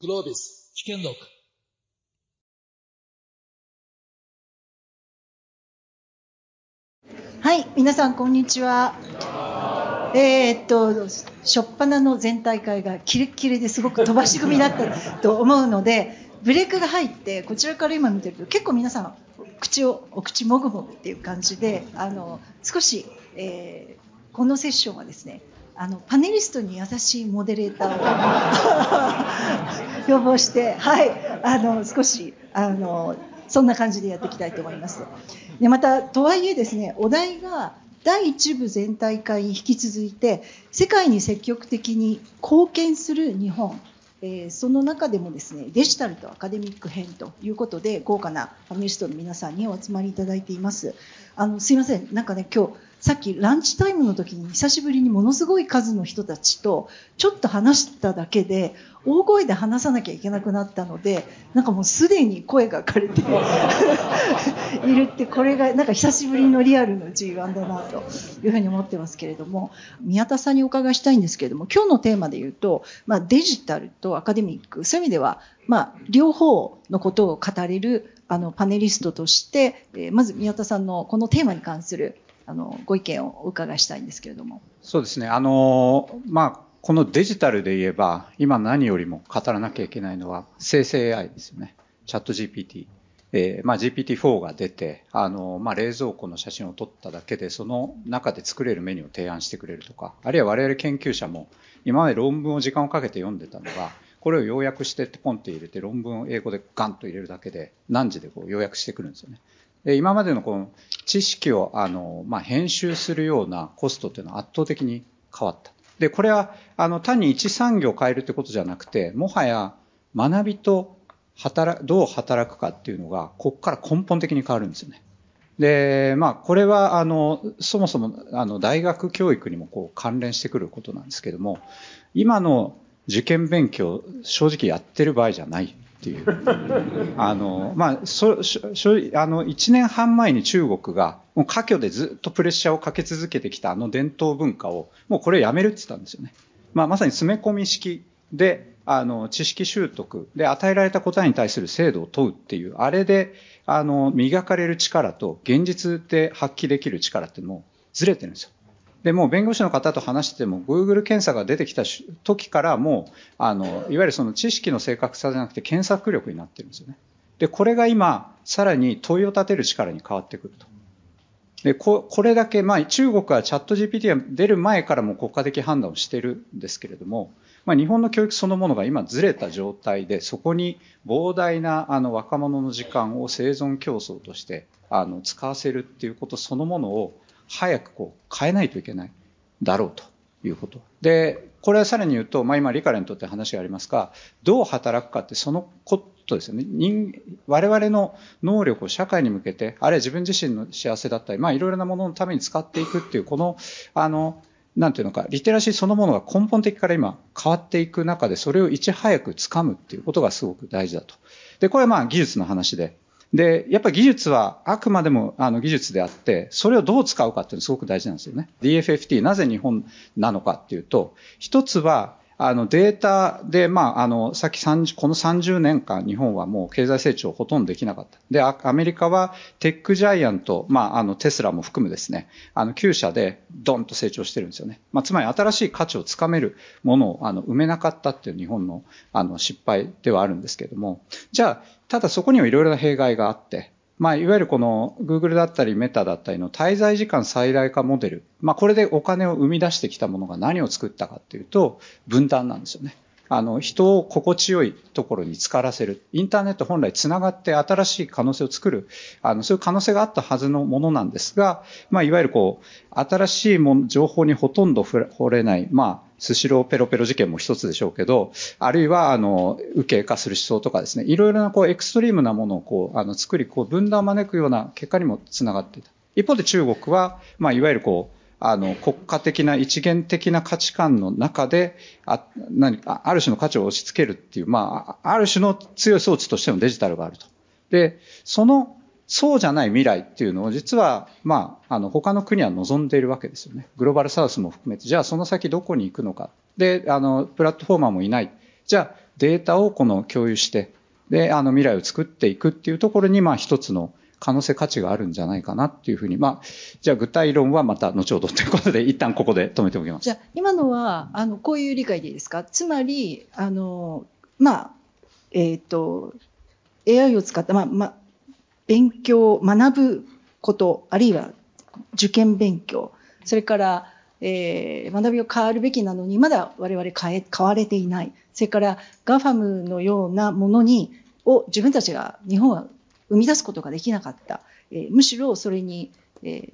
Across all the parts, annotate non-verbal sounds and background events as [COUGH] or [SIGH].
Globis 危険録は？い、皆さんこんにちは。えーっと、初っ端の全体会がキレッキレですごく飛ばし組だったと思うので、ブレークが入って、こちらから今見てると結構皆さん、口を、お口もぐもぐっていう感じで、あの、少し、えーこのセッションはですね、あの、パネリストに優しいモデレーターを [LAUGHS] 要望して、はい、あの、少し、あの、そんな感じでやっていきたいと思います。で、また、とはいえですね、お題が第一部全体会に引き続いて、世界に積極的に貢献する日本、えーその中でもですね、デジタルとアカデミック編ということで、豪華なパネリストの皆さんにお集まりいただいています。あの、すいません、なんかね、今日、さっきランチタイムの時に久しぶりにものすごい数の人たちとちょっと話しただけで大声で話さなきゃいけなくなったのでなんかもうすでに声が枯れて [LAUGHS] いるってこれがなんか久しぶりのリアルの G1 だなというふうに思ってますけれども宮田さんにお伺いしたいんですけれども今日のテーマで言うと、まあ、デジタルとアカデミックそういう意味では、まあ、両方のことを語れるあのパネリストとして、えーまず宮田さんのこのテーマに関するあのご意見をお伺いしたいんですけれども。そうですね。あの、まあ、このデジタルで言えば、今何よりも語らなきゃいけないのは、生成 AI ですよね。チャット GPT。えーまあ、GPT-4 が出て、あの、まあ、冷蔵庫の写真を撮っただけで、その中で作れるメニューを提案してくれるとか、あるいは我々研究者も、今まで論文を時間をかけて読んでたのが、これを要約してポンって入れて、論文を英語でガンと入れるだけで、何時でこう要約してくるんですよね。で今までのこの知識をあの、まあ、編集するようなコストっていうのは圧倒的に変わった。で、これはあの単に一産業を変えるってことじゃなくて、もはや学びと働どう働くかっていうのが、ここから根本的に変わるんですよね。で、まあ、これは、あの、そもそも、あの、大学教育にもこう関連してくることなんですけども、今の受験勉強、正直やってる場合じゃないっていう。[LAUGHS] あの、まあ、そ、しょ、しょあの、1年半前に中国が、もう過去でずっとプレッシャーをかけ続けてきたあの伝統文化を、もうこれやめるって言ったんですよね。まあ、まさに詰め込み式で、あの、知識習得で与えられた答えに対する精度を問うっていう、あれで、あの、磨かれる力と現実で発揮できる力っていうずれてるんですよ。で、も弁護士の方と話してても、Google 検査が出てきた時からもう、あの、いわゆるその知識の正確さじゃなくて検索力になってるんですよね。で、これが今、さらに問いを立てる力に変わってくると。で、ここれだけ、まあ、中国はチャット GPT が出る前からも国家的判断をしてるんですけれども、まあ、日本の教育そのものが今ずれた状態で、そこに膨大なあの若者の時間を生存競争としてあの使わせるっていうことそのものを早くこう変えないといけないだろうということ。で、これはさらに言うと、まあ、今、リカレントって話がありますが、どう働くかってそのことですよね。人、我々の能力を社会に向けて、あるいは自分自身の幸せだったり、まあ、いろいろなもののために使っていくっていう、この、あの、なんていうのか、リテラシーそのものが根本的から今変わっていく中で、それをいち早く掴むっていうことがすごく大事だと。で、これはまあ技術の話で。で、やっぱり技術はあくまでもあの技術であって、それをどう使うかっていうのはすごく大事なんですよね。DFFT、なぜ日本なのかっていうと、一つは、あのデータで、まあ、あの、さっき30、この30年間日本はもう経済成長ほとんどできなかった。で、アメリカはテックジャイアント、まあ、あの、テスラも含むですね、あの、9社でドンと成長してるんですよね。まあ、つまり新しい価値をつかめるものを、あの、埋めなかったっていう日本の、あの、失敗ではあるんですけれども、じゃあ、ただそこにはいろいろな弊害があって、まあ、いわゆるこの Google だったりメタだったりの滞在時間最大化モデル。まあ、これでお金を生み出してきたものが何を作ったかっていうと、分断なんですよね。あの、人を心地よいところに浸からせる。インターネット本来繋がって新しい可能性を作る。あの、そういう可能性があったはずのものなんですが、まあ、いわゆるこう、新しいもの、情報にほとんど触れない。まあ、スシローペロペロ事件も一つでしょうけど、あるいは、あの、右傾化する思想とかですね、いろいろなこう、エクストリームなものをこう、あの、作り、こう、分断を招くような結果にもつながっていた。一方で中国は、まあ、いわゆるこう、あの、国家的な一元的な価値観の中で、あ、何か、ある種の価値を押し付けるっていう、まあ、ある種の強い装置としてのデジタルがあると。で、その、そうじゃない未来っていうのを実は、まあ、あの、他の国は望んでいるわけですよね。グローバルサウスも含めて、じゃあその先どこに行くのか。で、あの、プラットフォーマーもいない。じゃあ、データをこの共有して、で、あの未来を作っていくっていうところに、まあ一つの可能性価値があるんじゃないかなっていうふうに、まあ、じゃあ具体論はまた後ほどということで、[LAUGHS] 一旦ここで止めておきます。じゃあ、今のは、あの、こういう理解でいいですか？つまり、あの、まあ、えっ、ー、と、AI を使った、まあ、まあ、勉強、学ぶこと、あるいは受験勉強、それから、えー、学びを変わるべきなのに、まだ我々変え、変われていない。それから、ガファムのようなものに、を自分たちが、日本は生み出すことができなかった。えー、むしろそれに、えー、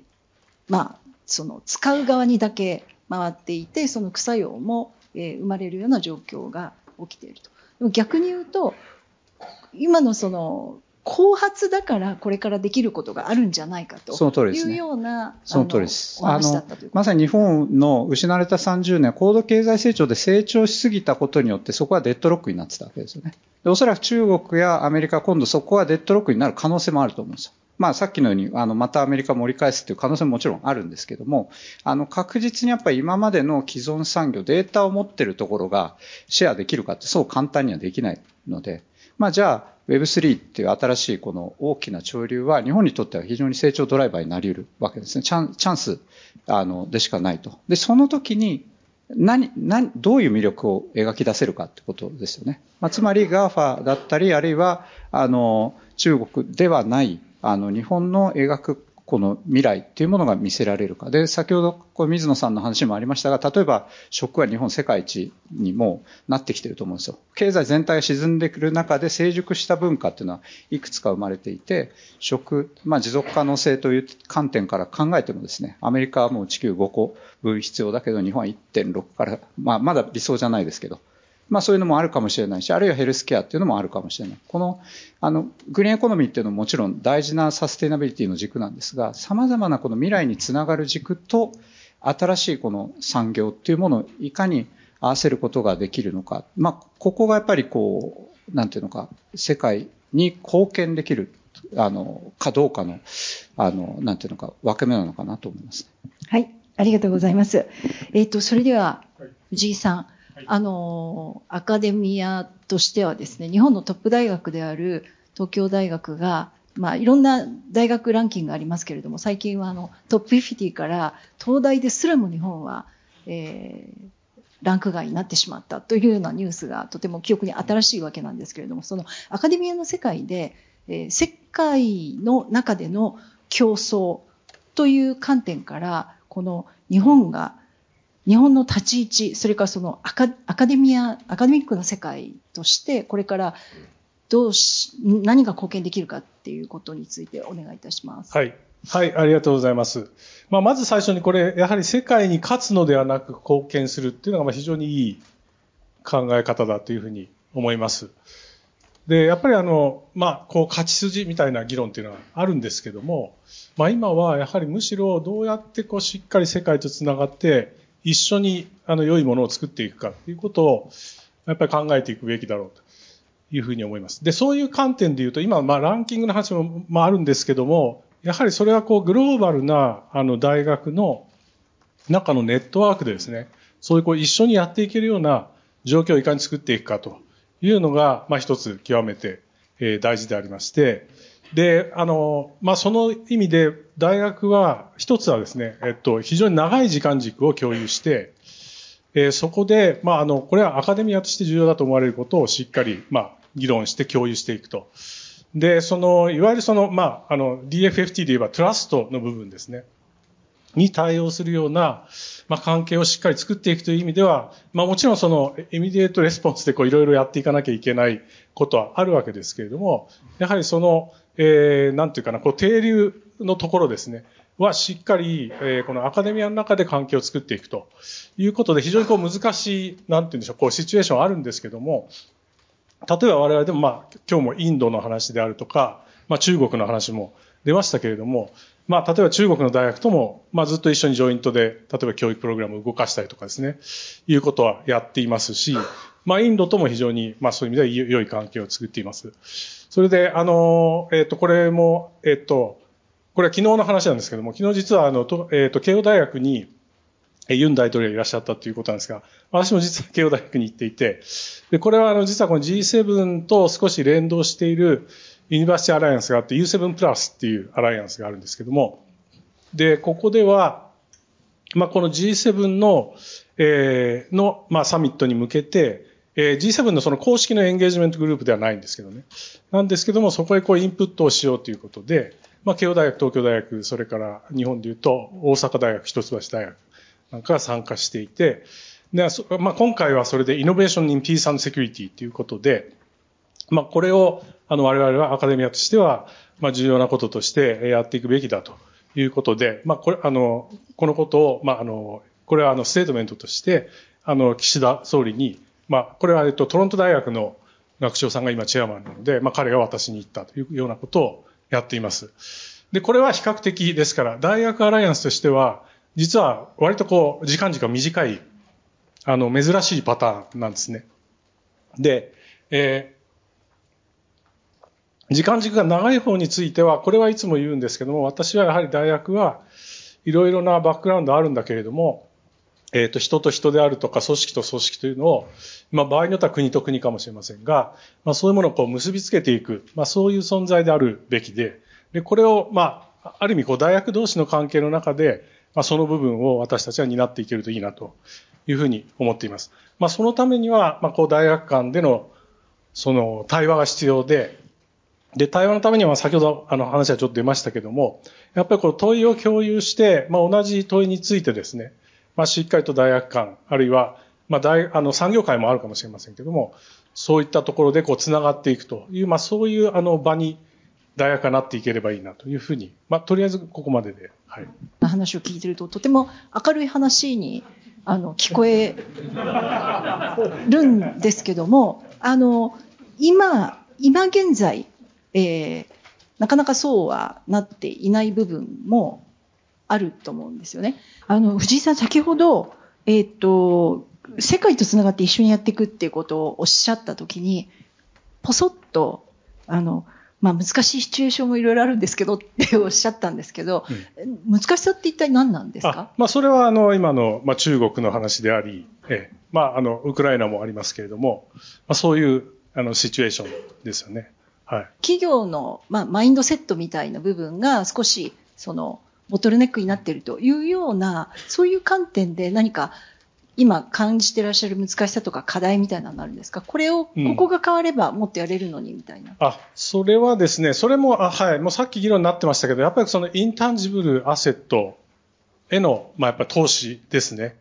まあ、その使う側にだけ回っていて、その副作用も、えー、生まれるような状況が起きていると。でも逆に言うと、今のその後発だからこれからできることがあるんじゃないかというようなその通りです。あのまさに日本の失われた30年、高度経済成長で成長しすぎたことによってそこはデッドロックになってたわけですよね。おそらく中国やアメリカ今度そこはデッドロックになる可能性もあると思うんですよ。まあさっきのように、あの、またアメリカ盛り返すっていう可能性ももちろんあるんですけども、あの、確実にやっぱり今までの既存産業、データを持ってるところがシェアできるかってそう簡単にはできないので、まあじゃあ、Web3 っていう新しいこの大きな潮流は日本にとっては非常に成長ドライバーになり得るわけですね。チャンチャンスあのでしかないと。で、その時に何、何、どういう魅力を描き出せるかってことですよね。まあ、つまり GAFA だったり、あるいは、あの、中国ではない、あの、日本の描くこの未来っていうものが見せられるか。で、先ほど、こ水野さんの話もありましたが、例えば、食は日本世界一にもなってきてると思うんですよ。経済全体が沈んでくる中で成熟した文化っていうのはいくつか生まれていて、食、まあ持続可能性という観点から考えてもですね、アメリカはもう地球5個分必要だけど、日本は1.6から、まあまだ理想じゃないですけど、まあそういうのもあるかもしれないし、あるいはヘルスケアっていうのもあるかもしれない。この、あの、グリーンエコノミーっていうのももちろん大事なサステイナビリティの軸なんですが、様々なこの未来につながる軸と、新しいこの産業っていうものをいかに合わせることができるのか。まあ、ここがやっぱりこう、なんていうのか、世界に貢献できる、あの、かどうかの、あの、なんていうのか、分け目なのかなと思います。はい。ありがとうございます。えっ、ー、と、それでは、藤井さん。あの、アカデミアとしてはですね、日本のトップ大学である東京大学が、まあ、いろんな大学ランキングがありますけれども、最近はあのトップ50から東大ですらも日本は、えー、ランク外になってしまったというようなニュースがとても記憶に新しいわけなんですけれども、そのアカデミアの世界で、えー、世界の中での競争という観点から、この日本が日本の立ち位置、それからそのアカアカデミア、アカデミックな世界として、これからどうし、何が貢献できるかっていうことについてお願いいたします。はい。はい、ありがとうございます。まあ、まず最初にこれ、やはり世界に勝つのではなく貢献するっていうのが非常にいい考え方だというふうに思います。で、やっぱりあの、まあ、こう、勝ち筋みたいな議論っていうのはあるんですけども、まあ今はやはりむしろどうやってこうしっかり世界とつながって、一緒にあの良いものを作っていくかということをやっぱり考えていくべきだろうというふうに思います。で、そういう観点で言うと、今、まあ、ランキングの話も、まあ、あるんですけども、やはりそれはこう、グローバルな、あの、大学の中のネットワークでですね、そういうこう、一緒にやっていけるような状況をいかに作っていくかというのが、まあ、一つ極めて、え、大事でありまして、で、あの、まあ、その意味で、大学は、一つはですね、えっと、非常に長い時間軸を共有して、えー、そこで、まあ、あの、これはアカデミアとして重要だと思われることをしっかり、まあ、議論して共有していくと。で、その、いわゆるその、まあ、あの、DFFT で言えばトラストの部分ですね。に対応するような、まあ、関係をしっかり作っていくという意味では、まあ、もちろんその、 immediate response でこう、いろいろやっていかなきゃいけないことはあるわけですけれども、やはりその、えー、なんていうかな、こう、底流のところですね、はしっかり、えー、このアカデミアの中で関係を作っていくと。いうことで、非常にこう難しい、なんていうんでしょう、こう、シチュエーションあるんですけども、例えば我々でもまあ、今日もインドの話であるとか、まあ中国の話も出ましたけれども、まあ例えば中国の大学とも、まあずっと一緒にジョイントで、例えば教育プログラムを動かしたりとかですね、いうことはやっていますし、まあインドとも非常に、まあそういう意味では良い関係を作っています。それで、あの、えっ、ー、と、これも、えっ、ー、と、これは昨日の話なんですけども、昨日実はあの、とえっ、ー、と、慶応大学に、えユン大統領がいらっしゃったということなんですが、私も実は慶応大学に行っていて、で、これはあの、実はこの G7 と少し連動しているUniversity Alliance があって、U7 プラスっていうアライアンスがあるんですけども、で、ここでは、まあ、この G7 の、えー、の、まあ、サミットに向けて、えー、G7 のその公式のエンゲージメントグループではないんですけどね。なんですけども、そこへこうインプットをしようということで、まあ、慶応大学、東京大学、それから日本でいうと大阪大学、一橋大学なんかが参加していて、でまあ、今回はそれで Innovation in Peace and Security ということで、まあ、これをあの我々はアカデミアとしては、まあ、重要なこととしてやっていくべきだということで、まあ、これあのこのことを、まあ、あのこれはあのステートメントとしてあの岸田総理に、まあ、これは、えっと、トロント大学の学長さんが今チェアマンなので、まあ、彼が私に言ったというようなことをやっています。で、これは比較的ですから、大学アライアンスとしては、実は割とこう、時間時間短い、あの、珍しいパターンなんですね。で、えー、時間軸が長い方については、これはいつも言うんですけども、私はやはり大学はいろいろなバックグラウンドあるんだけれども、えっ、ー、と、人と人であるとか、組織と組織というのを、まあ、場合によっては国と国かもしれませんが、まあ、そういうものをこう結びつけていく、まあ、そういう存在であるべきで、で、これを、まあ、ある意味、こう、大学同士の関係の中で、まあ、その部分を私たちは担っていけるといいなというふうに思っています。まあ、そのためには、まあ、こう、大学間での、その、対話が必要で、で、対話のためには、先ほど、あの、話はちょっと出ましたけども、やっぱりこう、問いを共有して、まあ、同じ問いについてですね、まあ、しっかりと大学間、あるいは、まあ、大、あの、産業界もあるかもしれませんけども、そういったところでこう、つながっていくという、まあ、そういう、あの、場に、大学がなっていければいいなというふうに、まあ、とりあえずここまでで、はい、話を聞いてるととても明るい話にあの聞こえるんですけどもあの今今現在、えー、なかなかそうはなっていない部分もあると思うんですよね。あの藤井さん先ほど、えー、っと世界とつながって一緒にやっていくっていうことをおっしゃった時にポソッとあのまあ、難しいシチュエーションもいろいろあるんですけどっておっしゃったんですけど、うん、難しさって一体何なんですか？まあ、それはあの今の、まあ、中国の話であり、ええまあ、あのウクライナもありますけれども、まあ、そういうあのシチュエーションですよね。はい、企業の、まあ、マインドセットみたいな部分が少しそのボトルネックになっているというようなそういう観点で何か今感じてらっしゃる難しさとか課題みたいなのあるんですか？これを、ここが変わればもっとやれるのにみたいな。うん、あ、それはですね、それも、あはい、もうさっき議論になってましたけど、やっぱりそのインタンジブルアセットへの、まあ、やっぱり投資ですね。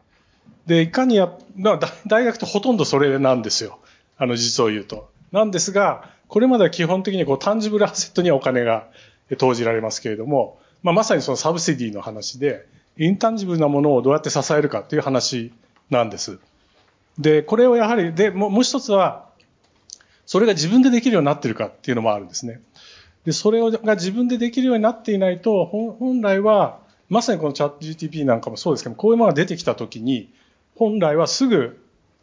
で、いかにや、まあ、大学ってほとんどそれなんですよ。あの、実を言うと。なんですが、これまでは基本的にこう、タンジブルアセットにはお金が投じられますけれども、まあ、まさにそのサブシディの話で、intangible なものをどうやって支えるかっていう話なんです。で、これをやはり、で、もう一つは、それが自分でできるようになってるかっていうのもあるんですね。で、それが自分でできるようになっていないと、本来は、まさにこのチャット GTP なんかもそうですけどこういうものが出てきたときに、本来はすぐ、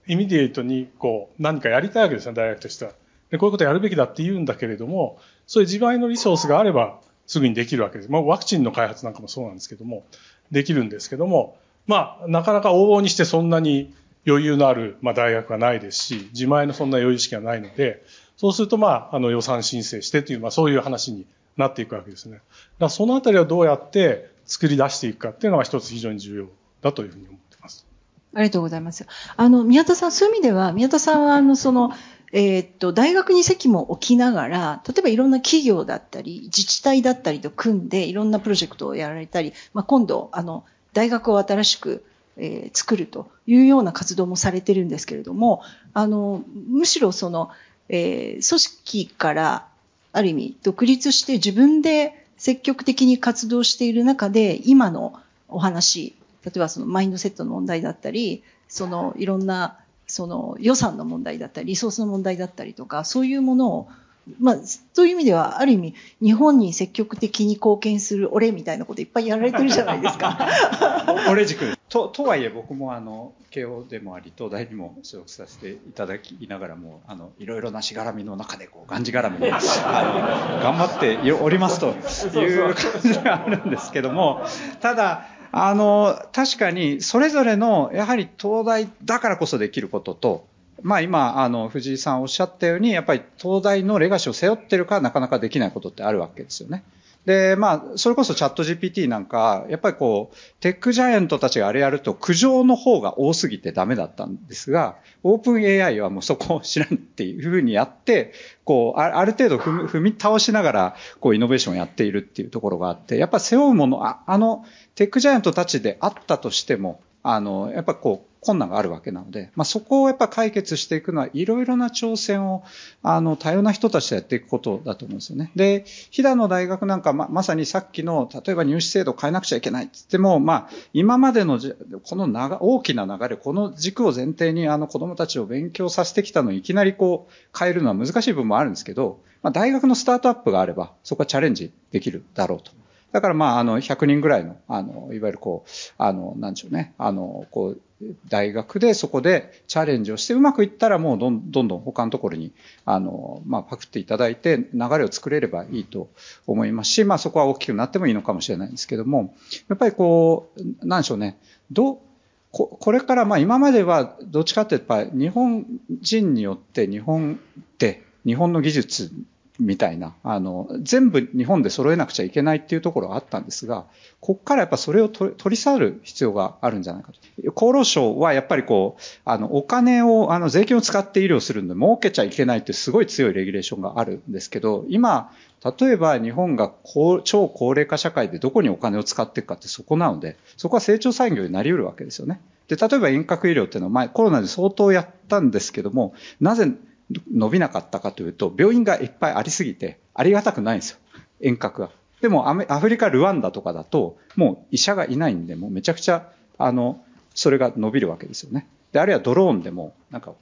immediate に、こう、何かやりたいわけですよ、大学としては。で、こういうことやるべきだって言うんだけれども、そういう自前のリソースがあれば、すぐにできるわけです。まあ、ワクチンの開発なんかもそうなんですけども、できるんですけども、まあ、なかなか往々にしてそんなに余裕のある、まあ、大学はないですし、自前のそんな余裕式がないので、そうすると、まあ、あの予算申請してという、まあ、そういう話になっていくわけですね。だからそのあたりはどうやって作り出していくかっていうのが一つ非常に重要だというふうに思っています。ありがとうございます。あの、宮田さん、そういう意味では、宮田さんは、あの、その、えー、っと、大学に席も置きながら、例えばいろんな企業だったり、自治体だったりと組んで、いろんなプロジェクトをやられたり、まあ、今度、あの、大学を新しく、えー、作るというような活動もされてるんですけれども、あの、むしろその、えー、組織からある意味独立して自分で積極的に活動している中で、今のお話、例えばそのマインドセットの問題だったり、そのいろんなその予算の問題だったり、リソースの問題だったりとか、そういうものをまあ、そういう意味では、ある意味、日本に積極的に貢献する俺みたいなこといっぱいやられてるじゃないですか。[LAUGHS] 俺軸。と、とはいえ僕もあの、慶応でもあり、東大にも所属させていただきながらも、あの、いろいろなしがらみの中で、こう、がんじがらみで、あ [LAUGHS] の、頑張っておりますという感じがあるんですけども、ただ、あの、確かに、それぞれの、やはり東大だからこそできることと、まあ今、あの、藤井さんおっしゃったように、やっぱり東大のレガシーを背負ってるからなかなかできないことってあるわけですよね。で、まあ、それこそチャット GPT なんか、やっぱりこう、テックジャイアントたちがあれやると苦情の方が多すぎてダメだったんですが、オープン AI はもうそこを知らんっていうふうにやって、こう、ある程度踏み倒しながら、こう、イノベーションをやっているっていうところがあって、やっぱ背負うもの、ああの、テックジャイアントたちであったとしても、あの、やっぱこう、困難があるわけなので、まあ、そこをやっぱ解決していくのは、いろいろな挑戦を、あの、多様な人たちとやっていくことだと思うんですよね。で、飛騨の大学なんかま、まさにさっきの、例えば入試制度を変えなくちゃいけないって言っても、まあ、今までのこの長、大きな流れ、この軸を前提に、あの、子供たちを勉強させてきたのに、いきなりこう、変えるのは難しい部分もあるんですけど、まあ、大学のスタートアップがあれば、そこはチャレンジできるだろうと。だからまあ、あの、100人ぐらいの、あの、いわゆるこう、あの、なんでしょうね、あの、こう、大学でそこでチャレンジをしてうまくいったらもうどんどんどん他のところに、あの、まあ、パクっていただいて流れを作れればいいと思いますし、まあ、そこは大きくなってもいいのかもしれないんですけども、やっぱりこう、なんでしょうね、ど、ここれからまあ今まではどっちかっていうとやっぱ日本人によって日本で日本の技術みたいな、あの、全部日本で揃えなくちゃいけないっていうところがあったんですが、こっからやっぱそれを取り去る必要があるんじゃないかと。厚労省はやっぱりこう、あの、お金を、あの、税金を使って医療するんで儲けちゃいけないってすごい強いレギュレーションがあるんですけど、今、例えば日本が超高齢化社会でどこにお金を使っていくかってそこなので、そこは成長産業になり得るわけですよね。で、例えば遠隔医療っていうのは前コロナで相当やったんですけども、なぜ伸びなかったかというと、病院がいっぱいありすぎて、ありがたくないんですよ。遠隔が。でもアフリカ、ルワンダとかだと、もう医者がいないんで、もうめちゃくちゃ、あの、それが伸びるわけですよね。で、あるいはドローンでも、なんか、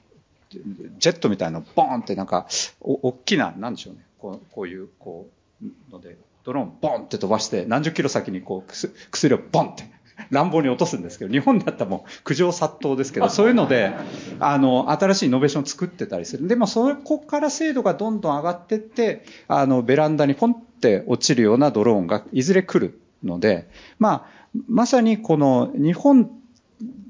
ジェットみたいなのボーンってなんか、お、大きな、なんでしょうね。こうこういう、こう、ので、ドローンボンって飛ばして、何十キロ先にこう、薬をボンって乱暴に落とすんですけど、日本だったらもう苦情殺到ですけど、そういうので、あの、新しいイノベーションを作ってたりする。でも、そこから精度がどんどん上がってって、あの、ベランダにポンって落ちるようなドローンがいずれ来るので、まあ、まさにこの日本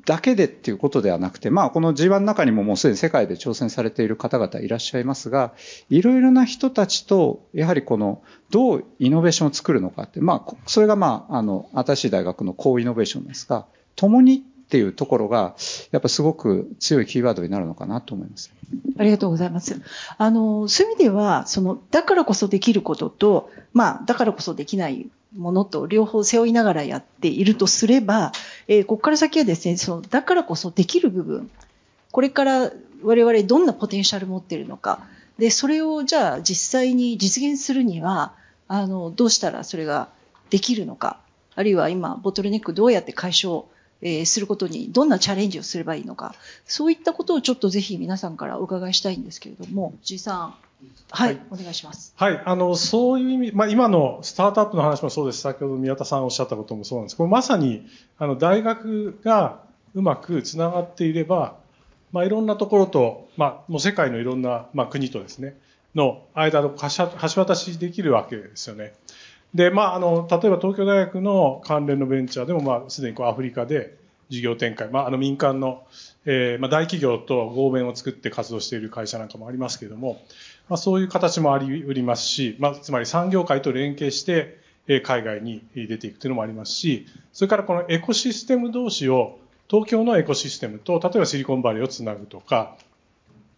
だけでっていうことではなくて、まあ、この G1 の中にももうすでに世界で挑戦されている方々いらっしゃいますが、いろいろな人たちと、やはりこの、どうイノベーションを作るのかって、まあ、それがまあ、あの、新しい大学の高イノベーションですが、共にっていうところが、やっぱすごく強いキーワードになるのかなと思います。ありがとうございます。あの、そういう意味では、その、だからこそできることと、まあ、だからこそできないものと両方背負いながらやっているとすれば、えー、ここから先はですね、その、だからこそできる部分、これから我々どんなポテンシャル持っているのか、で、それをじゃあ実際に実現するには、あの、どうしたらそれができるのか、あるいは今、ボトルネックどうやって解消えー、することにどんなチャレンジをすればいいのか、そういったことをちょっとぜひ皆さんからお伺いしたいんですけれども、G さん、はい、はい、お願いします。はい、あの、そういう意味、まあ、今のスタートアップの話もそうです。先ほど宮田さんおっしゃったこともそうなんです。これまさに、あの、大学がうまくつながっていれば、まあ、いろんなところと、まあ、もう世界のいろんな、まあ、国とですね、の間の橋渡しできるわけですよね。で、まあ、あの、例えば東京大学の関連のベンチャーでも、まあ、すでにこうアフリカで事業展開、まあ、あの民間の、えー、まあ、大企業と合弁を作って活動している会社なんかもありますけれども、まあ、そういう形もあり得りますし、まあ、つまり産業界と連携して、え海外に出ていくというのもありますし、それからこのエコシステム同士を、東京のエコシステムと、例えばシリコンバレーをつなぐとか、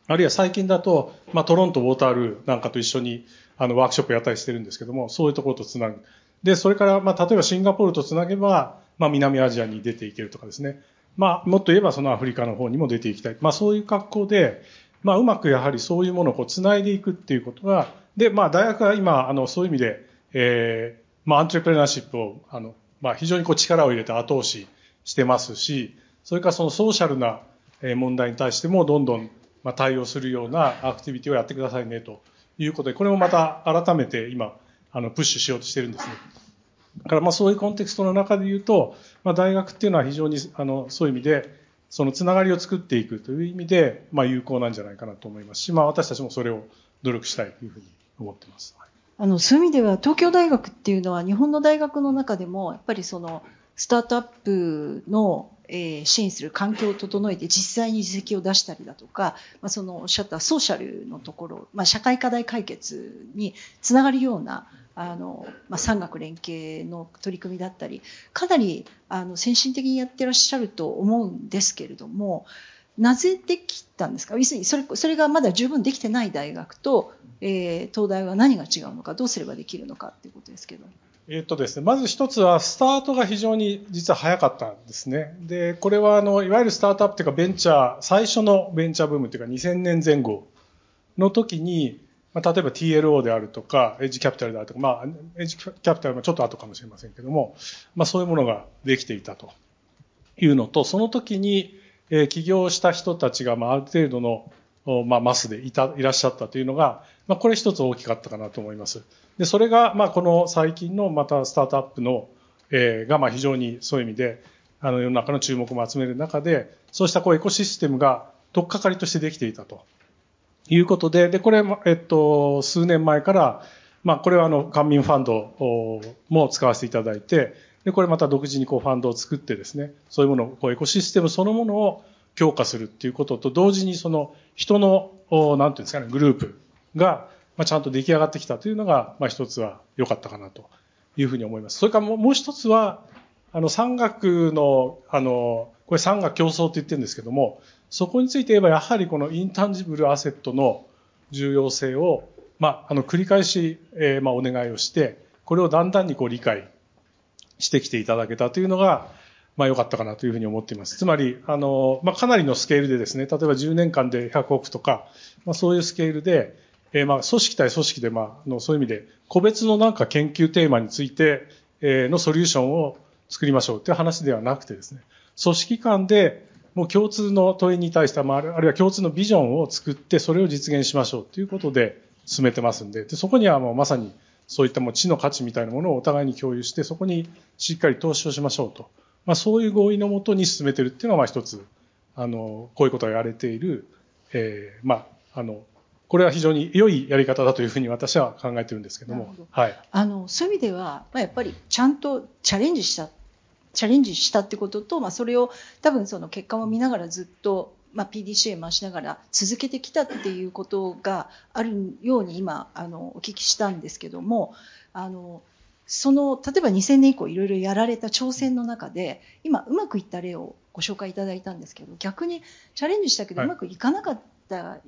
あるいは最近だと、まあ、トロントウォータールーなんかと一緒にあのワークショップやったりしてるんですけども、そういうところとつなぐ。で、それから、まあ、例えばシンガポールとつなげば、まあ、南アジアに出ていけるとかですね。まあ、もっと言えばそのアフリカの方にも出ていきたい。まあ、そういう格好で、まあ、うまくやはりそういうものをこう繋いでいくっていうことが、で、まあ、大学は今、あの、そういう意味で、ええー、まあ、アントレプレナーシップを、あの、まあ、非常にこう力を入れて後押ししてますし、それからそのソーシャルな問題に対してもどんどんまあ、対応するようなアクティビティをやってくださいねということで、これもまた改めて今、あの、プッシュしようとしてるんですね。だからまあそういうコンテクストの中で言うと、まあ、大学っていうのは非常にあのそういう意味で、そのつながりを作っていくという意味で、まあ、有効なんじゃないかなと思いますし、まあ、私たちもそれを努力したいというふうに思ってます。あのそういう意味では東京大学っていうのは日本の大学の中でもやっぱりそのスタートアップのえー、支援する環境を整えて実際に実績を出したりだとか、まあ、そのおっしゃったソーシャルのところ、まあ、社会課題解決につながるようなあの、まあ、産学連携の取り組みだったりかなりあの先進的にやってらっしゃると思うんですけれどもなぜできたんですか？要するにそれそれがまだ十分できてない大学と、えー、東大は何が違うのかどうすればできるのかっていうことですけど。えっとですね、まず一つは、スタートが非常に実は早かったんですね。で、これは、あの、いわゆるスタートアップというか、ベンチャー、最初のベンチャーブームというか、2000年前後の時に、まあ、例えば TLO であるとか、エッジキャピタルであるとか、まあ、エッジキャピタルはちょっと後かもしれませんけども、まあ、そういうものができていたというのと、その時に、えー、起業した人たちが、まあ、ある程度の、まあ、マスでいた、いらっしゃったというのが、まあ、これ一つ大きかったかなと思います。で、それが、まあ、この最近のまたスタートアップの、えー、が、まあ、非常にそういう意味で、あの、世の中の注目も集める中で、そうしたこうエコシステムが、とっかかりとしてできていたということで、で、これ、えっと、数年前から、まあ、これはあの、官民ファンドも使わせていただいて、で、これまた独自にこうファンドを作ってですね、そういうものを、こうエコシステムそのものを強化するっていうことと同時にその人の、なんていうんですかね、グループが、まあ、ちゃんと出来上がってきたというのが、まあ、一つは良かったかなというふうに思います。それからもう一つは、あの、産学の、あの、これ産学競争って言ってるんですけども、そこについて言えばやはりこのインタンジブルアセットの重要性を、まあ、あの、繰り返し、えー、まあ、お願いをして、これをだんだんにこう理解してきていただけたというのが、まあ良かったかなというふうに思っています。つまり、あの、まあかなりのスケールでですね、例えば10年間で100億とか、まあそういうスケールで、えー、まあ組織対組織で、まあ、のそういう意味で、個別のなんか研究テーマについて、えー、のソリューションを作りましょうという話ではなくてですね、組織間でもう共通の問いに対して、まあ、あるいは共通のビジョンを作って、それを実現しましょうということで進めてますんで、でそこにはもうまさにそういったもう知の価値みたいなものをお互いに共有して、そこにしっかり投資をしましょうと。まあ、そういう合意のもとに進めてるっていうのは、まあ一つ、あの、こういうことがやれている、えー、まあ、あの、これは非常に良いやり方だというふうに私は考えてるんですけども。どはい。あの、そういう意味では、まあ、やっぱりちゃんとチャレンジした、チャレンジしたってことと、まあ、それを多分その結果も見ながらずっと、まあ、PDCA 回しながら続けてきたっていうことがあるように今、あの、お聞きしたんですけども、あの、その、例えば2000年以降いろいろやられた挑戦の中で、今うまくいった例をご紹介いただいたんですけど、逆にチャレンジしたけどうまくいかなかった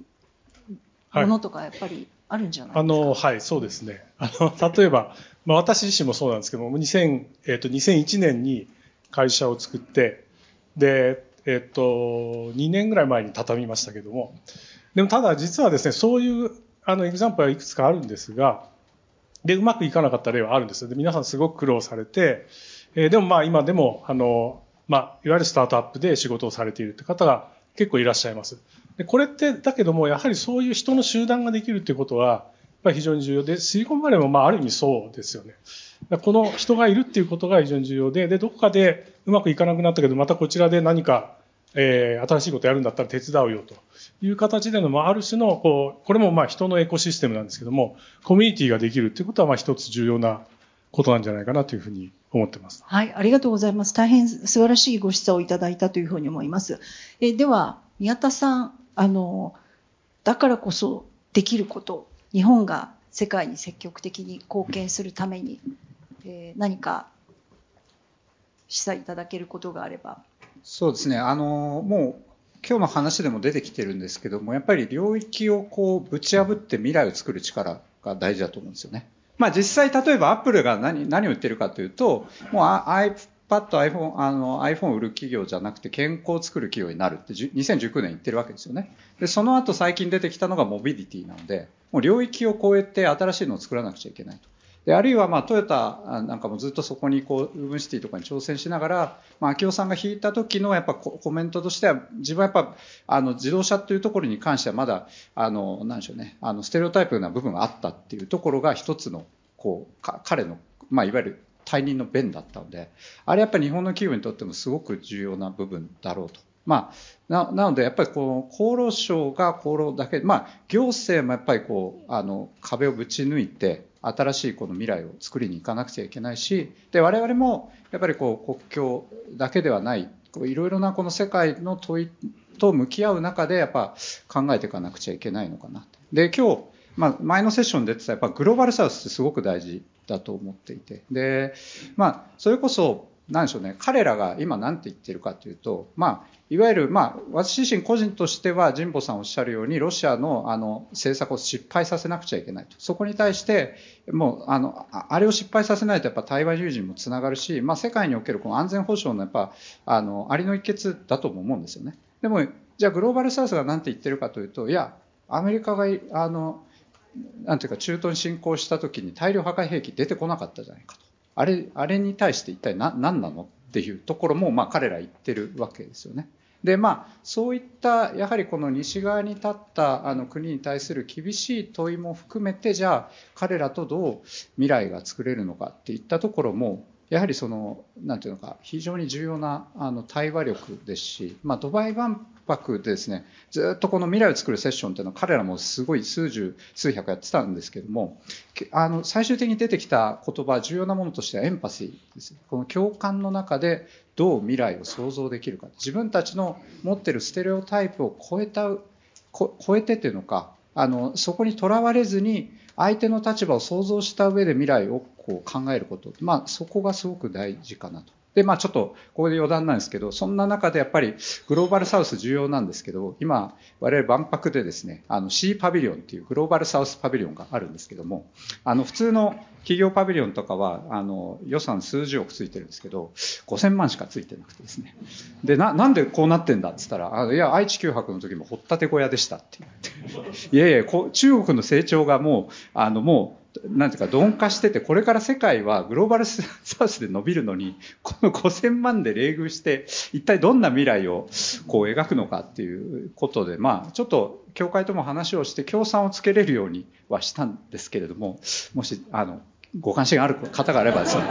ものとかやっぱりあるんじゃないですか、はい、あの、はい、そうですね。あの、例えば、まあ、私自身もそうなんですけども、2000、えっ、ー、と、2001年に会社を作って、で、えっ、ー、と、2年ぐらい前に畳みましたけども、でもただ実はですね、そういう、あの、エグザンプルはいくつかあるんですが、で、うまくいかなかった例はあるんですよ。で、皆さんすごく苦労されて、えー、でもまあ今でも、あの、まあ、いわゆるスタートアップで仕事をされているって方が結構いらっしゃいます。でこれって、だけども、やはりそういう人の集団ができるっていうことは、やっぱ非常に重要で、シリコンバレーもまあある意味そうですよね。この人がいるっていうことが非常に重要で、で、どこかでうまくいかなくなったけど、またこちらで何か、えー、新しいことやるんだったら手伝うよという形での、まあ、ある種の、こう、これもまあ人のエコシステムなんですけども、コミュニティができるっていうことは、まあ一つ重要なことなんじゃないかなというふうに思ってます。はい、ありがとうございます。大変素晴らしいご示唆をいただいたというふうに思います。えでは、宮田さん、あの、だからこそできること、日本が世界に積極的に貢献するために、えー、何か示唆いただけることがあれば。そうですね。あの、もう、今日の話でも出てきてるんですけども、やっぱり領域をこう、ぶち破って未来を作る力が大事だと思うんですよね。まあ実際例えばアップルが何、何を言ってるかというと、もう iPad、iPhone、あの iPhone を売る企業じゃなくて健康を作る企業になるって2019年言ってるわけですよね。で、その後最近出てきたのがモビリティなので、もう領域を超えて新しいのを作らなくちゃいけないと。で、あるいはまあトヨタなんかもずっとそこにこう、ウーブンシティとかに挑戦しながら、まあ、秋夫さんが引いた時のやっぱコメントとしては、自分はやっぱ、あの、自動車というところに関してはまだ、あの、なんでしょうね、あの、ステレオタイプな部分があったっていうところが一つの、こうか、彼の、まあ、いわゆる退任の弁だったので、あれやっぱり日本の企業にとってもすごく重要な部分だろうと。まあ、ななので、やっぱりこう厚労省が厚労だけ、まあ、行政もやっぱりこうあの壁をぶち抜いて、新しいこの未来を作りに行かなくちゃいけないし、で我々もやっぱりこう国境だけではない、いろいろなこの世界の問いと向き合う中で、やっぱ考えていかなくちゃいけないのかなで、今日、まあ、前のセッションで出てたやっぱグローバルサウスってすごく大事だと思っていて、で、まあ、それこそなんでしょうね、彼らが今何て言ってるかというと、まあ、いわゆる、まあ、私自身個人としては、神保さんおっしゃるように、ロシアのあの政策を失敗させなくちゃいけないと。そこに対して、もう、あの、あれを失敗させないと、やっぱ対話友人もつながるし、まあ、世界におけるこの安全保障のやっぱ、あの、ありの一決だとも思うんですよね。でも、じゃあグローバルサウスが何て言ってるかというと、いや、アメリカが、あの、なんていうか、中東に侵攻した時に大量破壊兵器出てこなかったじゃないかと。あれ、あれに対して一体何なのっていうところも、まあ、彼ら言ってるわけですよね。でまあ、そういったやはりこの西側に立ったあの国に対する厳しい問いも含めてじゃあ彼らとどう未来が作れるのかっていったところもやはりそのなんていうのか非常に重要なあの対話力ですし、まあ、ドバイ万博でですねずっとこの未来を作るセッションっていうのは彼らもすごい数十数百やってたんですけどもあの最終的に出てきた言葉重要なものとしてはエンパシーですこの共感の中でどう未来を想像できるか。自分たちの持ってるステレオタイプを超えた超えてっていうのかあのそこにとらわれずに相手の立場を想像した上で未来をこう考えること、まあ、そこがすごく大事かなと。で、まあちょっと、ここで余談なんですけど、そんな中でやっぱりグローバルサウス重要なんですけど、今、我々万博でですね、あの C パビリオンっていうグローバルサウスパビリオンがあるんですけども、あの普通の企業パビリオンとかは、あの予算数十億ついてるんですけど、5000万しかついてなくてですね。で、な、なんでこうなってんだって言ったら、あのいや、愛知九博の時も掘ったて小屋でしたって言って。いやいや、こう中国の成長がもう、あのもう、なんていうか鈍化してて、これから世界はグローバルサウスで伸びるのに、この5000万で冷遇して、一体どんな未来をこう描くのかっていうことで、まあ、ちょっと教会とも話をして、協賛をつけれるようにはしたんですけれども、もし、あの、ご関心がある方があればですね、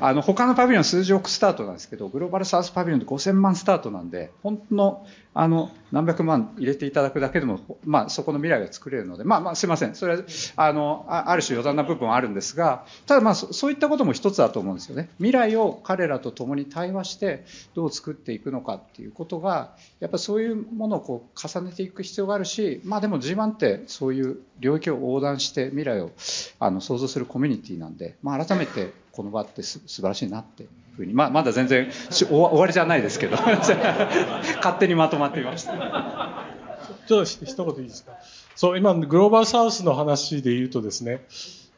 あの、他のパビリオン数十億スタートなんですけど、グローバルサウスパビリオンで5000万スタートなんで、本当の、あの、何百万入れていただくだけでも、まあ、そこの未来が作れるので、まあまあ、すいません。それは、あの、ある種余談な部分はあるんですが、ただまあ、そういったことも一つだと思うんですよね。未来を彼らと共に対話して、どう作っていくのかっていうことが、やっぱそういうものをこう、重ねていく必要があるし、まあでも G1 ってそういう領域を横断して未来をあの想像するコミュニティなんで、まあ改めてこの場ってす素晴らしいなってふうに、まあ、まだ全然終わりじゃないですけど。[LAUGHS] 勝手にまとまってみました。ちょっと一言いいですか？そう今グローバルサウスの話で言うとですね。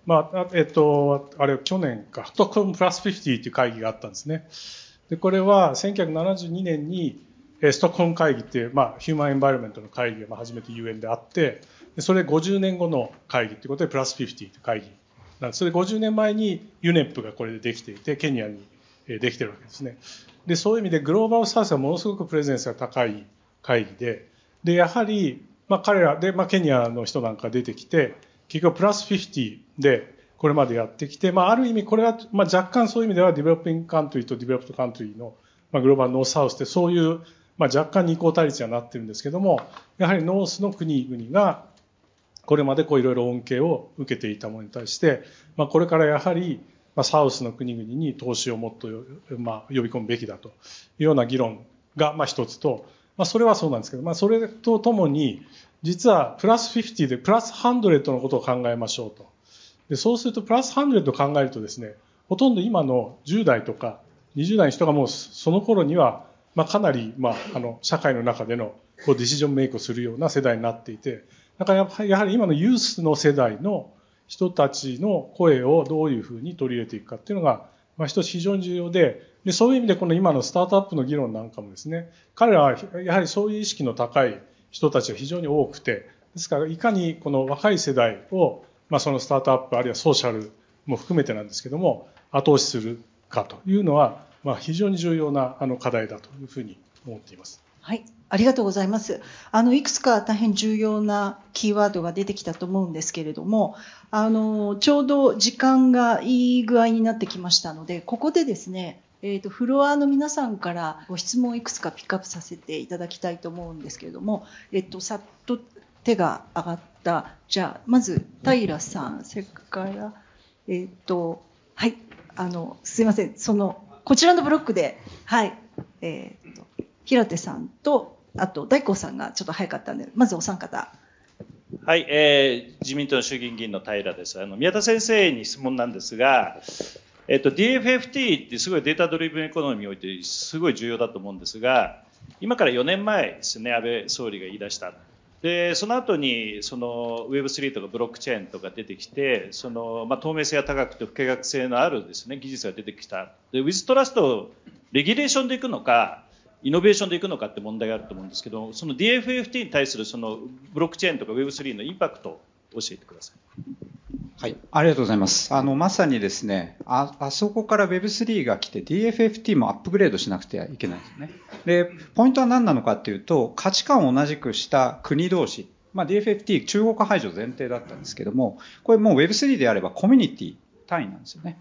まあ、えっと、あれ、去年か、ストックホームプラス50っていう会議があったんですね。で、これは1972年に、ストックホーム会議っていう、まあ、ヒューマンエンバイロメントの会議が初めて UN であって、それ50年後の会議っていうことで、プラス50っていう会議なんそれで50年前に UNEP がこれでできていて、ケニアにできてるわけですね。で、そういう意味でグローバルサウスはものすごくプレゼンスが高い会議で、で、やはり、まあ彼らで、まあケニアの人なんか出てきて、結局プラス50でこれまでやってきて、まあある意味これは、まあ若干そういう意味では developing country と developed country の、まあグローバルノースサウスってそういう、まあ若干二項対立にはなってるんですけども、やはりノースの国々がこれまでこういろいろ恩恵を受けていたものに対して、まあこれからやはり、まあ、サウスの国々に投資をもっと、まあ、呼び込むべきだというような議論が、まあ、一つと、まあ、それはそうなんですけど、まあ、それとともに、実はプラス50でプラス100のことを考えましょうと。で、そうするとプラス100を考えるとですね、ほとんど今の10代とか20代の人がもうその頃には、まあ、かなり、まあ、あの、社会の中でのこうディシジョンメイクをするような世代になっていて、だからやはり今のユースの世代の人たちの声をどういうふうに取り入れていくかっていうのが、まあ、一つ非常に重要でで、そういう意味でこの今のスタートアップの議論なんかもですね、彼らはやはりそういう意識の高い人たちが非常に多くて、ですからいかにこの若い世代を、まあ、そのスタートアップあるいはソーシャルも含めてなんですけども、後押しするかというのは、まあ、非常に重要なあの課題だというふうに思っています。はい。ありがとうございます。あの、いくつか大変重要なキーワードが出てきたと思うんですけれども、あの、ちょうど時間がいい具合になってきましたので、ここでですね、えーと、フロアの皆さんからご質問をいくつかピックアップさせていただきたいと思うんですけれども、えっ、ー、と、さっと手が上がった、じゃあ、まず平さん、それから、えっ、ー、と、はい、あの、すいません、その、こちらのブロックで、はい、えっ、ー、と、平手さんと、あと大光さんがちょっと早かったんで、まずお三方。はい、えー、自民党の衆議院議員の平です。あの宮田先生に質問なんですが、えっと、DFFT ってすごいデータドリブンエコノミーにおいてすごい重要だと思うんですが、今から4年前ですね、安倍総理が言い出した。で、その後に、その Web3 とかブロックチェーンとか出てきて、その、まあ、透明性が高くて不可逆性のあるですね、技術が出てきた。で、 with trust、レギュレーションでいくのか、イノベーションでいくのかって問題があると思うんですけど、その DFFT に対するそのブロックチェーンとか Web3 のインパクトを教えてください。はい、ありがとうございます。あの、まさにですね、あ、あそこから Web3 が来て DFFT もアップグレードしなくてはいけないんですね。で、ポイントは何なのかっていうと、価値観を同じくした国同士、まあ、DFFT 中国排除前提だったんですけども、これもう Web3 であればコミュニティ単位なんですよね。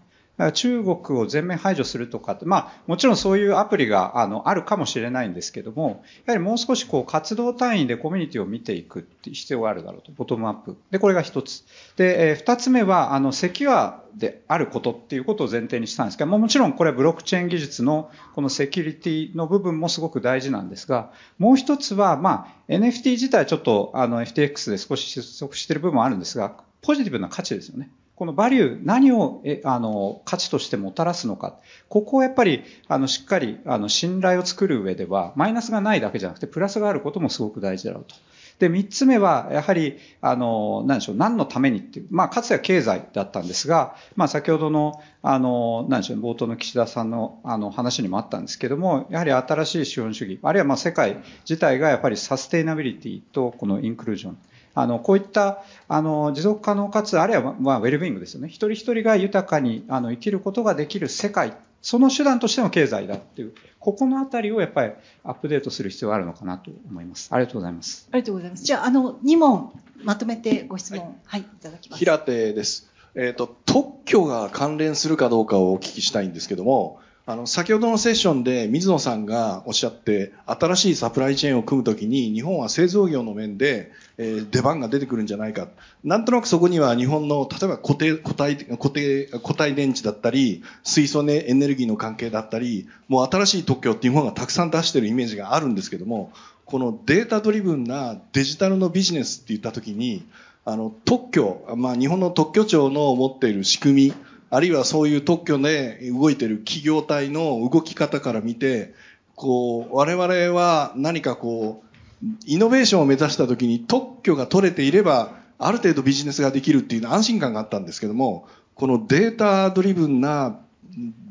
中国を全面排除するとか、まあ、もちろんそういうアプリがあのあるかもしれないんですけども、やはりもう少しこう活動単位でコミュニティを見ていくって必要があるだろうと、ボトムアップ。で、これが一つ。で、えー、二つ目は、あの、セキュアであることっていうことを前提にしたんですけども、もちろんこれはブロックチェーン技術のこのセキュリティの部分もすごく大事なんですが、もう一つは、まあ、NFT 自体ちょっとあの FTX で少し失速している部分もあるんですが、ポジティブな価値ですよね。このバリュー、何を、え、あの、価値としてもたらすのか。ここをやっぱり、あの、しっかり、あの、信頼を作る上では、マイナスがないだけじゃなくて、プラスがあることもすごく大事だろうと。で、三つ目は、やはり、あの、何でしょう、何のためにっていう、まあ、かつては経済だったんですが、まあ、先ほどの、あの、何でしょう、冒頭の岸田さんの、あの、話にもあったんですけども、やはり新しい資本主義、あるいはまあ、世界自体がやっぱりサステイナビリティと、このインクルージョン、あの、こういった、あの、持続可能かつ、あるいは、まあ、ウェルビーイングですよね。一人一人が豊かに、あの、生きることができる世界、その手段としての経済だっていう、ここのあたりをやっぱりアップデートする必要があるのかなと思います。ありがとうございます。ありがとうございます。じゃあ、あの、2問まとめてご質問、はい、はい、いただきます。平手です。えっ、ー、と、特許が関連するかどうかをお聞きしたいんですけども、あの、先ほどのセッションで水野さんがおっしゃって、新しいサプライチェーンを組むときに、日本は製造業の面で、えー、出番が出てくるんじゃないか。なんとなくそこには日本の、例えば固定、固体、固定、固体電池だったり、水素エネルギーの関係だったり、もう新しい特許って日本がたくさん出してるイメージがあるんですけども、このデータドリブンなデジタルのビジネスって言ったときに、あの、特許、まあ日本の特許庁の持っている仕組み、あるいはそういう特許で動いている企業体の動き方から見て、こう、我々は何かこう、イノベーションを目指した時に特許が取れていれば、ある程度ビジネスができるっていう安心感があったんですけども、このデータドリブンな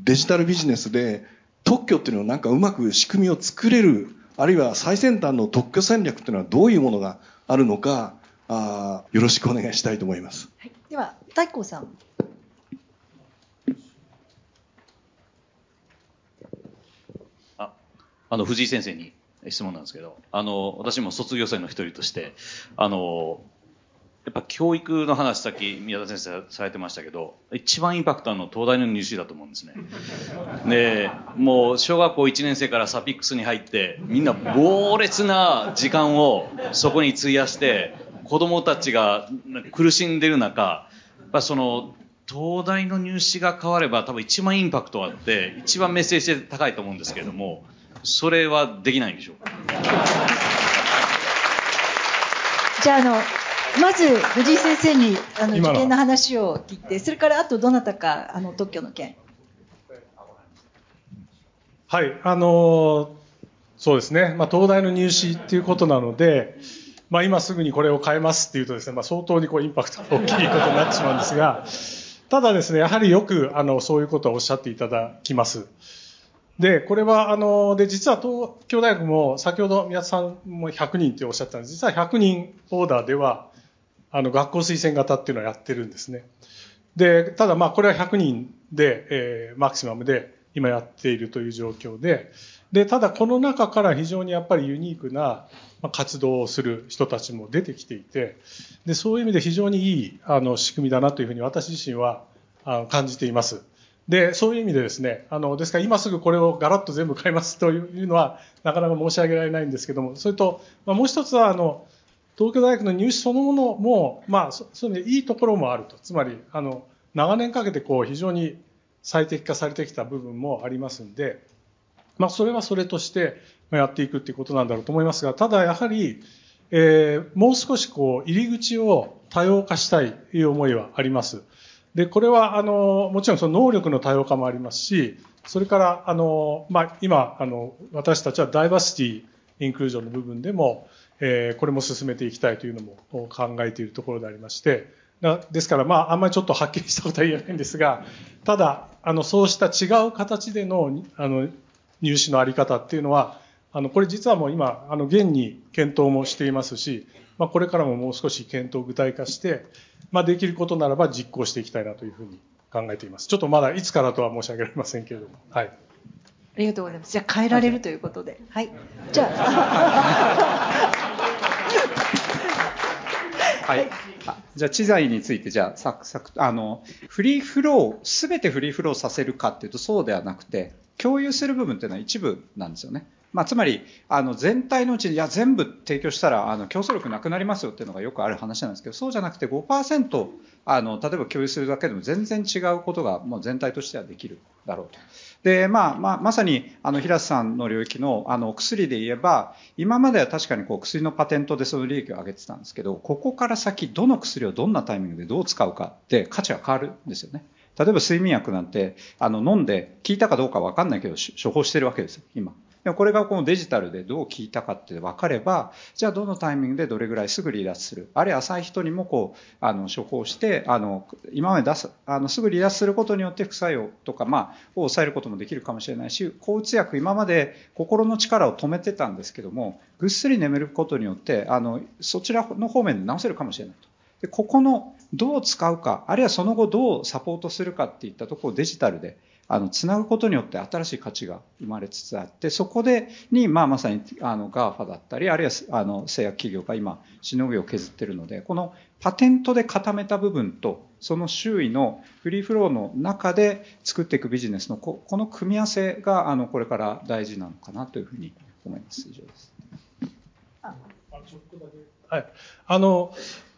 デジタルビジネスで特許っていうのをなんかうまく仕組みを作れる、あるいは最先端の特許戦略っていうのはどういうものがあるのか、あよろしくお願いしたいと思います。はい、では、大光さん。あの、藤井先生に質問なんですけど、あの、私も卒業生の一人として、あの、やっぱ教育の話さっき宮田先生されてましたけど、一番インパクトあるの東大の入試だと思うんですね。で、もう小学校1年生からサピックスに入って、みんな猛烈な時間をそこに費やして、子供たちが苦しんでる中、やっぱその、東大の入試が変われば多分一番インパクトあって、一番メッセージ性高いと思うんですけれども、それはできないんでしょう。かじゃああのまず藤井先生にあの受験の話を聞いてそれからあとどなたかあの特許の件。はいあのそうですね、まあ、東大の入試っていうことなので、まあ、今すぐにこれを変えますっていうとですね、まあ、相当にこうインパクトが大きいことになってしまうんですがただですねやはりよくあのそういうことをおっしゃっていただきます。で、これは、あの、で、実は東京大学も、先ほど宮田さんも100人っておっしゃったんです実は100人オーダーでは、あの、学校推薦型っていうのをやってるんですね。で、ただまあ、これは100人で、えー、マキシマムで今やっているという状況で、で、ただこの中から非常にやっぱりユニークな活動をする人たちも出てきていて、で、そういう意味で非常にいい、あの、仕組みだなというふうに私自身は、あの感じています。で、そういう意味でですね、あの、ですから今すぐこれをガラッと全部買いますというのは、なかなか申し上げられないんですけども、それと、まあ、もう一つは、あの、東京大学の入試そのものも、まあ、そういういいところもあると。つまり、あの、長年かけてこう、非常に最適化されてきた部分もありますんで、まあ、それはそれとしてやっていくっていうことなんだろうと思いますが、ただやはり、えー、もう少しこう、入り口を多様化したいという思いはあります。で、これは、あの、もちろんその能力の多様化もありますし、それから、あの、まあ、今、あの、私たちはダイバーシティ、インクルージョンの部分でも、えー、これも進めていきたいというのも考えているところでありまして、ですから、まあ、あんまりちょっとはっきりしたことは言えないんですが、ただ、あの、そうした違う形での、あの、入試のあり方っていうのは、あの、これ実はもう今、あの、現に検討もしていますし、まあ、これからももう少し検討を具体化して、まあ、できることならば実行していきたいなというふうに考えています。ちょっとまだいつからとは申し上げられませんけれども。はい。ありがとうございます。じゃあ変えられるということで。はい。じゃあ。[LAUGHS] はい。じゃあ、知財について、じゃあ、サクサクあの、フリーフロー、すべてフリーフローさせるかっていうと、そうではなくて、共有する部分っていうのは一部なんですよね。まあ、つまり、あの、全体のうち、いや、全部提供したら、あの、競争力なくなりますよっていうのがよくある話なんですけど、そうじゃなくて5%、あの、例えば共有するだけでも全然違うことが、もう全体としてはできるだろうと。で、まあ、まあ、まさに、あの、平瀬さんの領域の、あの、薬で言えば、今までは確かにこう、薬のパテントでその利益を上げてたんですけど、ここから先、どの薬をどんなタイミングでどう使うかって価値が変わるんですよね。例えば睡眠薬なんて、あの、飲んで効いたかどうかわかんないけど、処方してるわけですよ、今。でこれがこのデジタルでどう聞いたかって分かれば、じゃあどのタイミングでどれぐらいすぐ離脱する？あるいは浅い人にもこう、あの、処方して、あの、今まで出す、あの、すぐ離脱することによって副作用とか、まあ、を抑えることもできるかもしれないし、抗うつ薬、今まで心の力を止めてたんですけども、ぐっすり眠ることによって、あの、そちらの方面で治せるかもしれないと。で、ここのどう使うか、あるいはその後どうサポートするかっていったところをデジタルであの、つなぐことによって新しい価値が生まれつつあって、そこで、に、まあ、まさに、あの、GAFA だったり、あるいは、あの、製薬企業が今、しのぎを削ってるので、このパテントで固めた部分と、その周囲のフリーフローの中で作っていくビジネスの、ここの組み合わせが、あの、これから大事なのかなというふうに思います。以上です。はい。あの、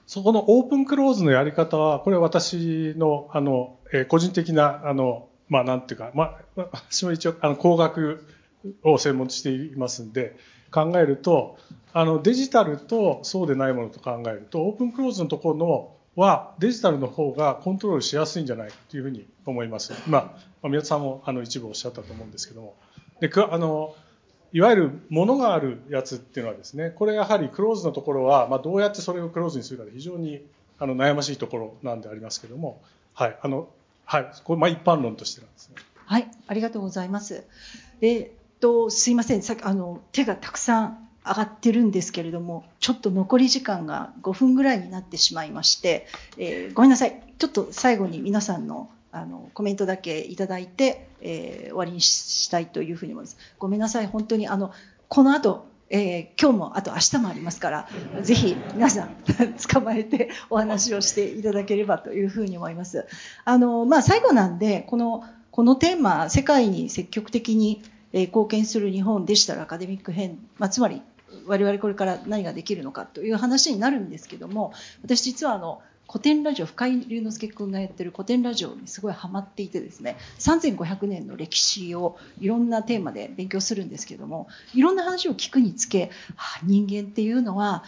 そこのオープンクローズのやり方は、これは私の、あの、えー、個人的な、あの、まあなんていうか、まあ、私も一応、あの、工学を専門としていますんで、考えると、あの、デジタルとそうでないものと考えると、オープンクローズのところのは、デジタルの方がコントロールしやすいんじゃないかというふうに思います。まあ、宮田さんもあの一部おっしゃったと思うんですけども。で、あの、いわゆる物があるやつっていうのはですね、これやはりクローズのところは、まあ、どうやってそれをクローズにするかで非常にあの悩ましいところなんでありますけども、はい、あの、はい、これまあ一般論としてなんですね。はい、ありがとうございます。えっとすいません、さあの手がたくさん上がってるんですけれども、ちょっと残り時間が5分ぐらいになってしまいまして、えー、ごめんなさい。ちょっと最後に皆さんのあのコメントだけいただいて、えー、終わりにしたいというふうに思います。ごめんなさい、本当にあのこの後えー、今日もあと明日もありますからぜひ皆さん捕まえてお話をしていただければというふうに思います。あのまあ、最後なんでこのこのテーマ世界に積極的に、貢献する日本デジタルアカデミック編、まあ、つまり我々これから何ができるのかという話になるんですけども私実はあの古典ラジオ深井龍之介君がやってる古典ラジオにすごいハマっていてですね3500年の歴史をいろんなテーマで勉強するんですけどもいろんな話を聞くにつけ、人間っていうのは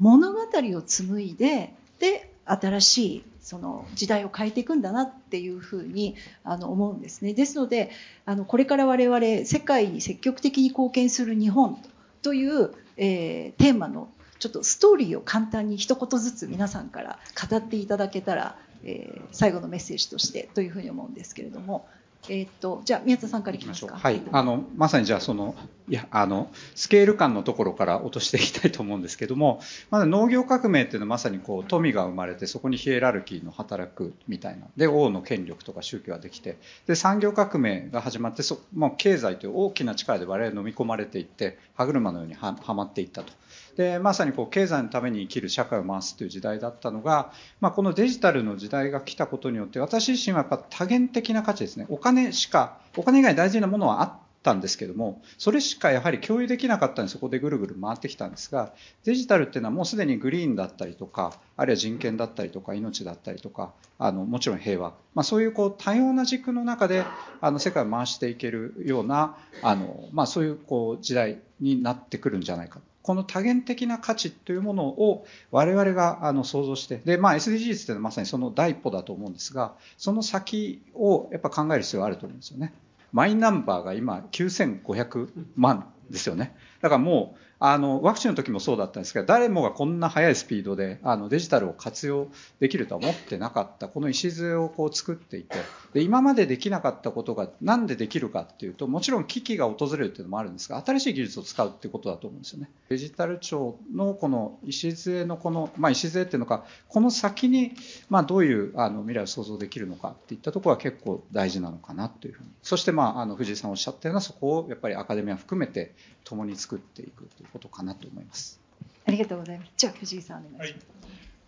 物語を紡いでで新しいその時代を変えていくんだなっていうふうにあの思うんですね。ですのであのこれから我々世界に積極的に貢献する日本という、えー、テーマのちょっとストーリーを簡単に一言ずつ皆さんから語っていただけたら、えー、最後のメッセージとしてというふうに思うんですけれども。えーと、じゃあ宮田さんからいきますか。はい、あのまさにじゃあそのいやあのスケール感のところから落としていきたいと思うんですけども、まだ農業革命っていうのはまさにこう富が生まれてそこにヒエラルキーの働くみたいな。で王の権力とか宗教ができて。で産業革命が始まってそもう経済という大きな力で我々飲み込まれていって歯車のようにははまっていったと。でまさにこう経済のために生きる社会を回すという時代だったのが、まあ、このデジタルの時代が来たことによって私自身はやっぱ多元的な価値ですね。お金金しかお金以外大事なものはあったんですけどもそれしかやはり共有できなかったんでそこでぐるぐる回ってきたんですがデジタルっていうのはもうすでにグリーンだったりとかあるいは人権だったりとか命だったりとかあのもちろん平和、まあ、そういうこう多様な軸の中であの世界を回していけるようなあの、まあ、そういうこう時代になってくるんじゃないかこの多元的な価値というものを我々があの想像して、で、まあ SDGs っていうのはまさにその第一歩だと思うんですが、その先をやっぱ考える必要があると思うんですよね。マイナンバーが今9500万ですよね。だからもうあのワクチンの時もそうだったんですが誰もがこんな速いスピードであのデジタルを活用できるとは思ってなかった。この礎をこう作っていてで今までできなかったことがなんでできるかっていうともちろん危機が訪れるっていうのもあるんですが新しい技術を使うっていうことだと思うんですよね。デジタル庁のこの礎のこの、まあ、礎っていうのかこの先に、まあ、どういうあの未来を想像できるのかっていったところは結構大事なのかなというふうに。そして、まあ、あの藤井さんおっしゃったようなそこをやっぱりアカデミア含めて共に作っていくということかなと思います。ありがとうございます。じゃあ藤井さんお願いします。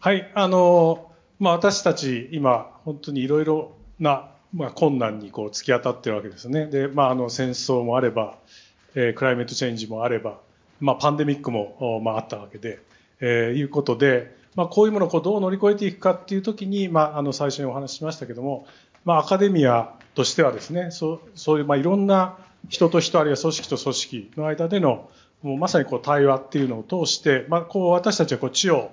はい、はい、あのまあ私たち今本当にいろいろなまあ困難にこう突き当たってるわけですね。で、まああの戦争もあれば、えー、クライメートチェンジもあれば、まあパンデミックもまああったわけで、えー、いうことで、まあこういうものをこうどう乗り越えていくかっていう時に、まああの最初にお話ししましたけども、まあアカデミアとしてはですね、そうそういうまあいろんな人と人あるいは組織と組織の間でのもうまさにこう対話っていうのを通して、まあ、こう私たちはこう知を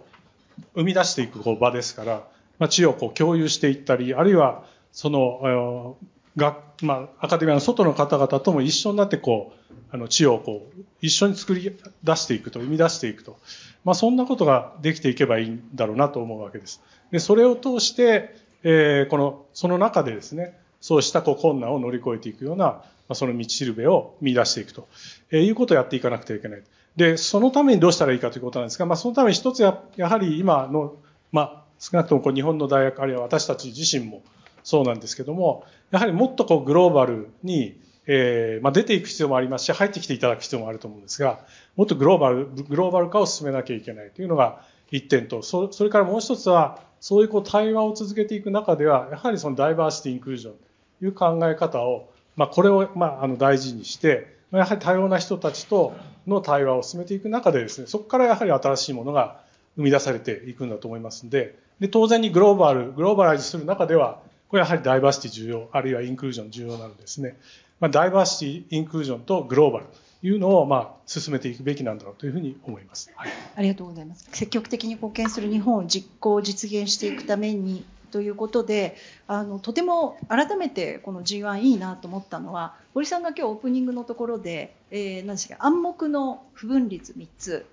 生み出していくこう場ですから、まあ、知をこう共有していったりあるいはそのが、まあ、アカデミアの外の方々とも一緒になってこうあの知をこう一緒に作り出していくと生み出していくと、まあ、そんなことができていけばいいんだろうなと思うわけです。でそれを通して、えー、このその中でですねそうしたこう困難を乗り越えていくようなまあその道しるべを見出していくということをやっていかなくてはいけない。で、そのためにどうしたらいいかということなんですが、まあ、そのために一つややはり今の、まあ、少なくともこう日本の大学あるいは私たち自身もそうなんですけども、やはりもっとこうグローバルに、えー、まあ、出ていく必要もありますし、入ってきていただく必要もあると思うんですが、もっとグローバル、グローバル化を進めなきゃいけないというのが一点と、そそれからもう一つは、そういうこう対話を続けていく中では、やはりそのダイバーシティ・インクルージョンいう考え方をまあ、これを、まあ、あの大事にして、やはり多様な人たちとの対話を進めていく中でですね、そこからやはり新しいものが生み出されていくんだと思いますので、で当然にグローバル、グローバライズする中では、これやはりダイバーシティ重要、あるいはインクルージョン重要なのですね。まあ、ダイバーシティ、インクルージョンとグローバルというのを、まあ、進めていくべきなんだろうというふうに思います。はい、ありがとうございます。積極的に貢献する日本を実行、実現していくために、ということであのとても改めてこの G1 いいなと思ったのは堀さんが今日オープニングのところで、えー、何でしたっけ暗黙の不分率3つ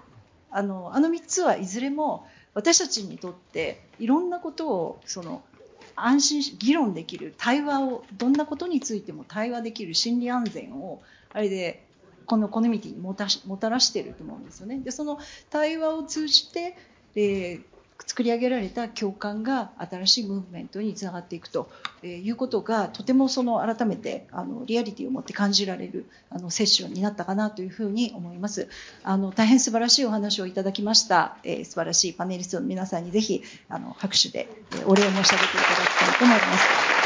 あのあの3つはいずれも私たちにとっていろんなことをその安心し議論できる対話をどんなことについても対話できる心理安全をあれでこのコミュニティにもたもたらしていると思うんですよね。でその対話を通じて、えー、作り上げられた共感が新しいムーブメントにつながっていくということがとてもその改めてあのリアリティを持って感じられるあのセッションになったかなというふうに思います。あの大変素晴らしいお話をいただきました、えー、素晴らしいパネリストの皆さんにぜひあの拍手でお礼を申し上げていただきたいと思います。